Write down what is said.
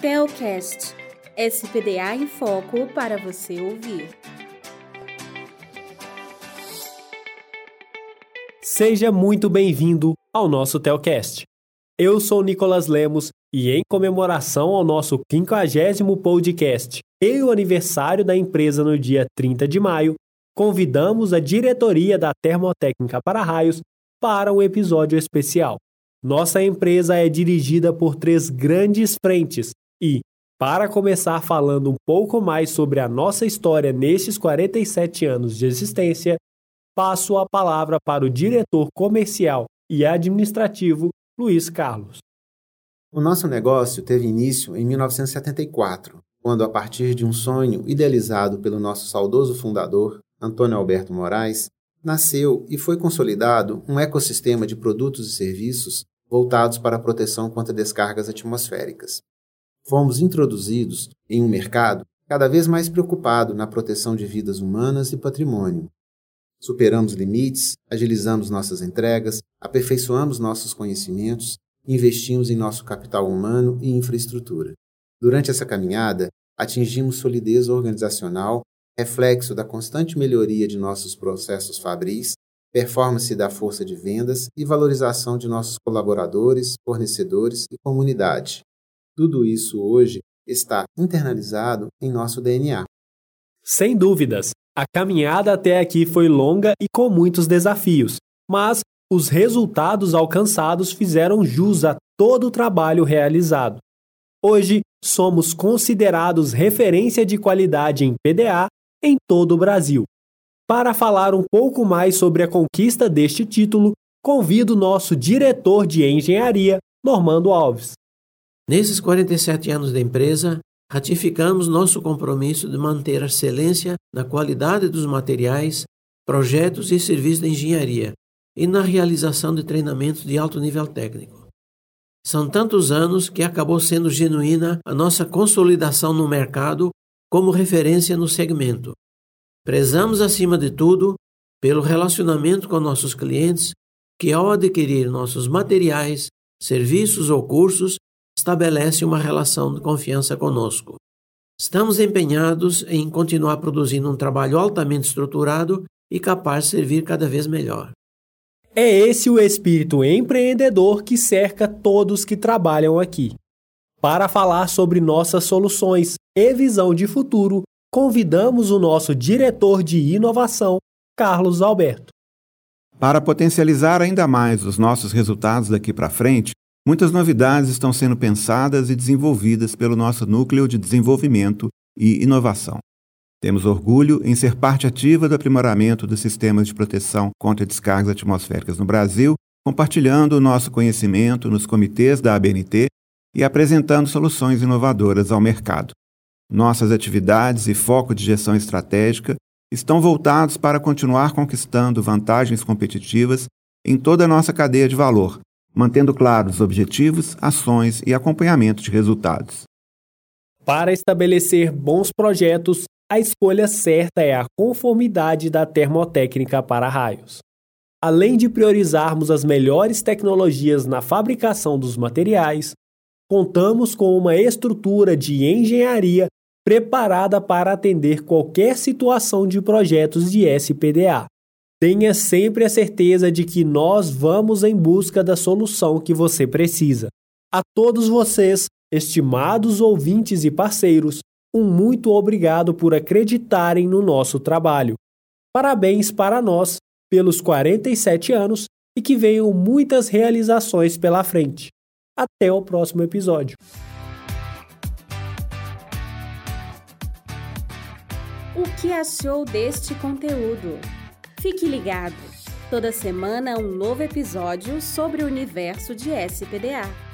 Telcast SPDA em Foco para você ouvir. Seja muito bem-vindo ao nosso Telcast. Eu sou Nicolas Lemos e, em comemoração ao nosso 50 podcast e o aniversário da empresa no dia 30 de maio, convidamos a diretoria da Termotécnica para Raios para um episódio especial. Nossa empresa é dirigida por três grandes frentes e, para começar falando um pouco mais sobre a nossa história nestes 47 anos de existência, passo a palavra para o diretor comercial e administrativo Luiz Carlos. O nosso negócio teve início em 1974, quando, a partir de um sonho idealizado pelo nosso saudoso fundador, Antônio Alberto Moraes, nasceu e foi consolidado um ecossistema de produtos e serviços voltados para a proteção contra descargas atmosféricas fomos introduzidos em um mercado cada vez mais preocupado na proteção de vidas humanas e patrimônio. Superamos limites, agilizamos nossas entregas, aperfeiçoamos nossos conhecimentos, investimos em nosso capital humano e infraestrutura. Durante essa caminhada, atingimos solidez organizacional, reflexo da constante melhoria de nossos processos fabris, performance da força de vendas e valorização de nossos colaboradores, fornecedores e comunidade. Tudo isso hoje está internalizado em nosso DNA. Sem dúvidas, a caminhada até aqui foi longa e com muitos desafios, mas os resultados alcançados fizeram jus a todo o trabalho realizado. Hoje, somos considerados referência de qualidade em PDA em todo o Brasil. Para falar um pouco mais sobre a conquista deste título, convido nosso diretor de engenharia, Normando Alves. Nesses 47 anos da empresa, ratificamos nosso compromisso de manter a excelência na qualidade dos materiais, projetos e serviços de engenharia e na realização de treinamentos de alto nível técnico. São tantos anos que acabou sendo genuína a nossa consolidação no mercado como referência no segmento. Prezamos, acima de tudo, pelo relacionamento com nossos clientes, que, ao adquirir nossos materiais, serviços ou cursos, estabelece uma relação de confiança conosco. Estamos empenhados em continuar produzindo um trabalho altamente estruturado e capaz de servir cada vez melhor. É esse o espírito empreendedor que cerca todos que trabalham aqui. Para falar sobre nossas soluções e visão de futuro, convidamos o nosso diretor de inovação, Carlos Alberto. Para potencializar ainda mais os nossos resultados daqui para frente, Muitas novidades estão sendo pensadas e desenvolvidas pelo nosso núcleo de desenvolvimento e inovação. Temos orgulho em ser parte ativa do aprimoramento dos sistemas de proteção contra descargas atmosféricas no Brasil, compartilhando o nosso conhecimento nos comitês da ABNT e apresentando soluções inovadoras ao mercado. Nossas atividades e foco de gestão estratégica estão voltados para continuar conquistando vantagens competitivas em toda a nossa cadeia de valor, mantendo claros os objetivos, ações e acompanhamento de resultados. Para estabelecer bons projetos, a escolha certa é a conformidade da termotécnica para raios. Além de priorizarmos as melhores tecnologias na fabricação dos materiais, contamos com uma estrutura de engenharia preparada para atender qualquer situação de projetos de SPDA. Tenha sempre a certeza de que nós vamos em busca da solução que você precisa. A todos vocês, estimados ouvintes e parceiros, um muito obrigado por acreditarem no nosso trabalho. Parabéns para nós pelos 47 anos e que venham muitas realizações pela frente. Até o próximo episódio. O que achou deste conteúdo? Fique ligado! Toda semana um novo episódio sobre o universo de SPDA.